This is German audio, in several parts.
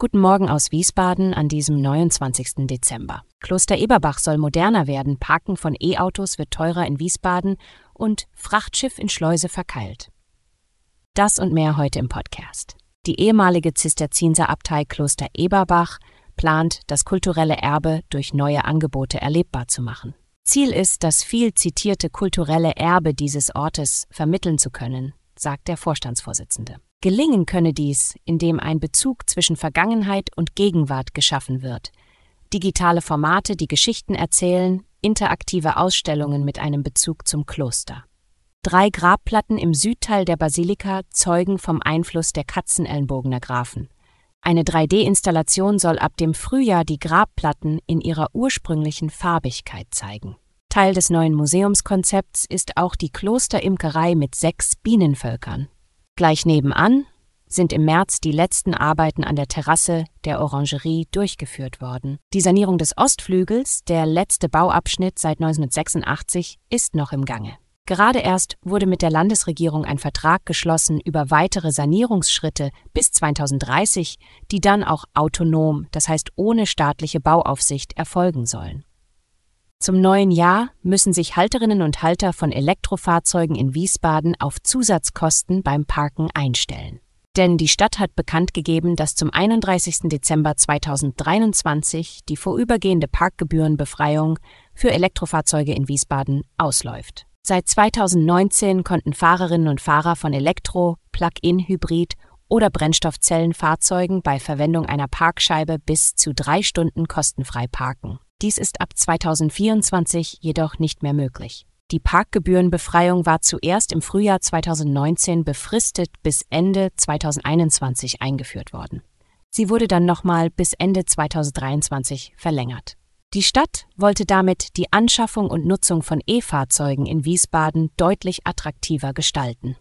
Guten Morgen aus Wiesbaden an diesem 29. Dezember. Kloster Eberbach soll moderner werden, Parken von E-Autos wird teurer in Wiesbaden und Frachtschiff in Schleuse verkeilt. Das und mehr heute im Podcast. Die ehemalige Zisterzienserabtei Kloster Eberbach plant, das kulturelle Erbe durch neue Angebote erlebbar zu machen. Ziel ist, das viel zitierte kulturelle Erbe dieses Ortes vermitteln zu können, sagt der Vorstandsvorsitzende. Gelingen könne dies, indem ein Bezug zwischen Vergangenheit und Gegenwart geschaffen wird, digitale Formate, die Geschichten erzählen, interaktive Ausstellungen mit einem Bezug zum Kloster. Drei Grabplatten im Südteil der Basilika zeugen vom Einfluss der Katzenellenbogener Grafen. Eine 3D-Installation soll ab dem Frühjahr die Grabplatten in ihrer ursprünglichen Farbigkeit zeigen. Teil des neuen Museumskonzepts ist auch die Klosterimkerei mit sechs Bienenvölkern. Gleich nebenan sind im März die letzten Arbeiten an der Terrasse der Orangerie durchgeführt worden. Die Sanierung des Ostflügels, der letzte Bauabschnitt seit 1986, ist noch im Gange. Gerade erst wurde mit der Landesregierung ein Vertrag geschlossen über weitere Sanierungsschritte bis 2030, die dann auch autonom, das heißt ohne staatliche Bauaufsicht, erfolgen sollen. Zum neuen Jahr müssen sich Halterinnen und Halter von Elektrofahrzeugen in Wiesbaden auf Zusatzkosten beim Parken einstellen. Denn die Stadt hat bekannt gegeben, dass zum 31. Dezember 2023 die vorübergehende Parkgebührenbefreiung für Elektrofahrzeuge in Wiesbaden ausläuft. Seit 2019 konnten Fahrerinnen und Fahrer von Elektro-, Plug-in-Hybrid- oder Brennstoffzellenfahrzeugen bei Verwendung einer Parkscheibe bis zu drei Stunden kostenfrei parken. Dies ist ab 2024 jedoch nicht mehr möglich. Die Parkgebührenbefreiung war zuerst im Frühjahr 2019 befristet bis Ende 2021 eingeführt worden. Sie wurde dann nochmal bis Ende 2023 verlängert. Die Stadt wollte damit die Anschaffung und Nutzung von E-Fahrzeugen in Wiesbaden deutlich attraktiver gestalten.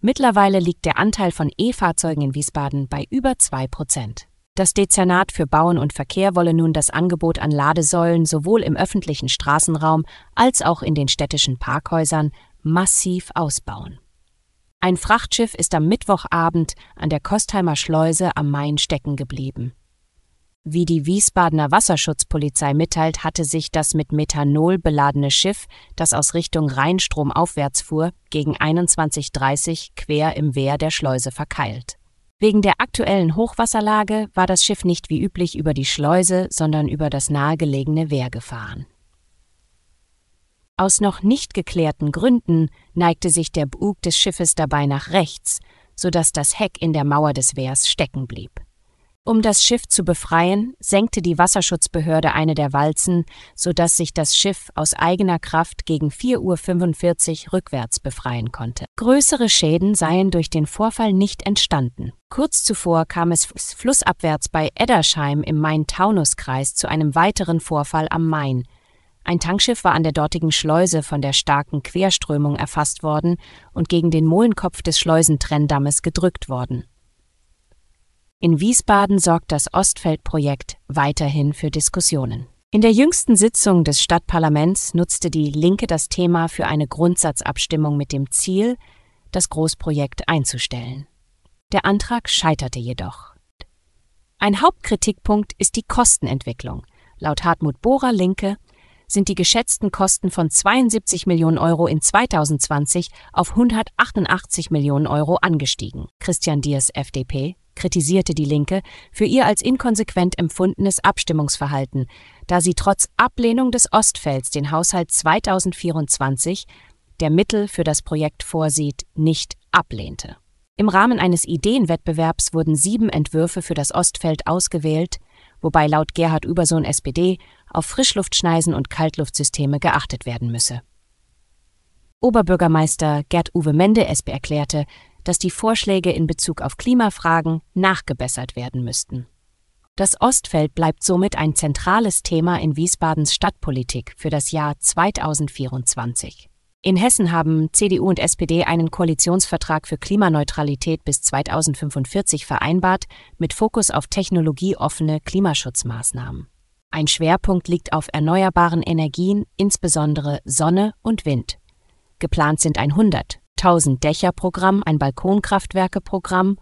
Mittlerweile liegt der Anteil von E-Fahrzeugen in Wiesbaden bei über zwei Prozent. Das Dezernat für Bauen und Verkehr wolle nun das Angebot an Ladesäulen sowohl im öffentlichen Straßenraum als auch in den städtischen Parkhäusern massiv ausbauen. Ein Frachtschiff ist am Mittwochabend an der Kostheimer Schleuse am Main stecken geblieben. Wie die Wiesbadener Wasserschutzpolizei mitteilt, hatte sich das mit Methanol beladene Schiff, das aus Richtung Rheinstrom aufwärts fuhr, gegen 21.30 quer im Wehr der Schleuse verkeilt. Wegen der aktuellen Hochwasserlage war das Schiff nicht wie üblich über die Schleuse, sondern über das nahegelegene Wehr gefahren. Aus noch nicht geklärten Gründen neigte sich der Bug des Schiffes dabei nach rechts, so dass das Heck in der Mauer des Wehrs stecken blieb. Um das Schiff zu befreien, senkte die Wasserschutzbehörde eine der Walzen, sodass sich das Schiff aus eigener Kraft gegen 4.45 Uhr rückwärts befreien konnte. Größere Schäden seien durch den Vorfall nicht entstanden. Kurz zuvor kam es flussabwärts bei Eddersheim im Main-Taunus-Kreis zu einem weiteren Vorfall am Main. Ein Tankschiff war an der dortigen Schleuse von der starken Querströmung erfasst worden und gegen den Molenkopf des Schleusentrenndammes gedrückt worden. In Wiesbaden sorgt das Ostfeld-Projekt weiterhin für Diskussionen. In der jüngsten Sitzung des Stadtparlaments nutzte die Linke das Thema für eine Grundsatzabstimmung mit dem Ziel, das Großprojekt einzustellen. Der Antrag scheiterte jedoch. Ein Hauptkritikpunkt ist die Kostenentwicklung. Laut Hartmut Bohrer Linke sind die geschätzten Kosten von 72 Millionen Euro in 2020 auf 188 Millionen Euro angestiegen. Christian Diers FDP kritisierte die Linke für ihr als inkonsequent empfundenes Abstimmungsverhalten, da sie trotz Ablehnung des Ostfelds den Haushalt 2024, der Mittel für das Projekt vorsieht, nicht ablehnte. Im Rahmen eines Ideenwettbewerbs wurden sieben Entwürfe für das Ostfeld ausgewählt, wobei laut Gerhard Übersohn SPD auf Frischluftschneisen und Kaltluftsysteme geachtet werden müsse. Oberbürgermeister Gerd-Uwe Mende SP erklärte, dass die Vorschläge in Bezug auf Klimafragen nachgebessert werden müssten. Das Ostfeld bleibt somit ein zentrales Thema in Wiesbadens Stadtpolitik für das Jahr 2024. In Hessen haben CDU und SPD einen Koalitionsvertrag für Klimaneutralität bis 2045 vereinbart, mit Fokus auf technologieoffene Klimaschutzmaßnahmen. Ein Schwerpunkt liegt auf erneuerbaren Energien, insbesondere Sonne und Wind. Geplant sind ein 100, 1000 Dächer-Programm, ein Balkonkraftwerke-Programm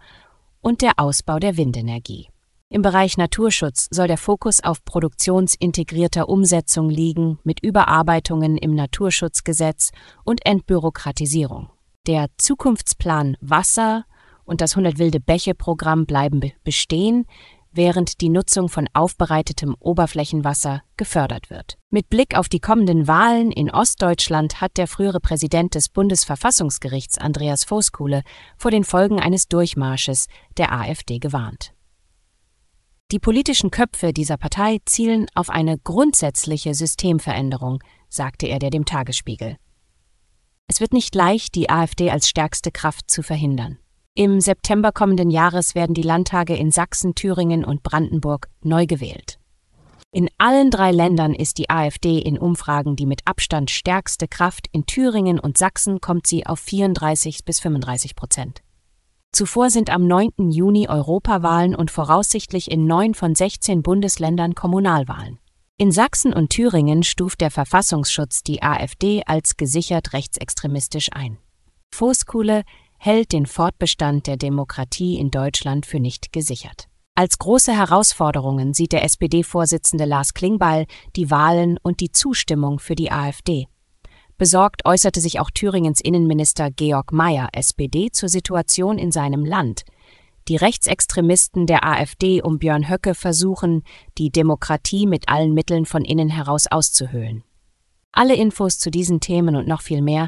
und der Ausbau der Windenergie. Im Bereich Naturschutz soll der Fokus auf produktionsintegrierter Umsetzung liegen mit Überarbeitungen im Naturschutzgesetz und Entbürokratisierung. Der Zukunftsplan Wasser und das 100 wilde Bäche Programm bleiben bestehen, während die Nutzung von aufbereitetem Oberflächenwasser gefördert wird. Mit Blick auf die kommenden Wahlen in Ostdeutschland hat der frühere Präsident des Bundesverfassungsgerichts Andreas Voskuhle vor den Folgen eines Durchmarsches der AfD gewarnt. Die politischen Köpfe dieser Partei zielen auf eine grundsätzliche Systemveränderung, sagte er der dem Tagesspiegel. Es wird nicht leicht, die AfD als stärkste Kraft zu verhindern. Im September kommenden Jahres werden die Landtage in Sachsen, Thüringen und Brandenburg neu gewählt. In allen drei Ländern ist die AfD in Umfragen die mit Abstand stärkste Kraft. In Thüringen und Sachsen kommt sie auf 34 bis 35 Prozent. Zuvor sind am 9. Juni Europawahlen und voraussichtlich in neun von 16 Bundesländern Kommunalwahlen. In Sachsen und Thüringen stuft der Verfassungsschutz die AfD als gesichert rechtsextremistisch ein. Voskuhle hält den Fortbestand der Demokratie in Deutschland für nicht gesichert. Als große Herausforderungen sieht der SPD-Vorsitzende Lars Klingbeil die Wahlen und die Zustimmung für die AfD. Besorgt äußerte sich auch Thüringens Innenminister Georg Mayer, SPD, zur Situation in seinem Land. Die Rechtsextremisten der AfD um Björn Höcke versuchen, die Demokratie mit allen Mitteln von innen heraus auszuhöhlen. Alle Infos zu diesen Themen und noch viel mehr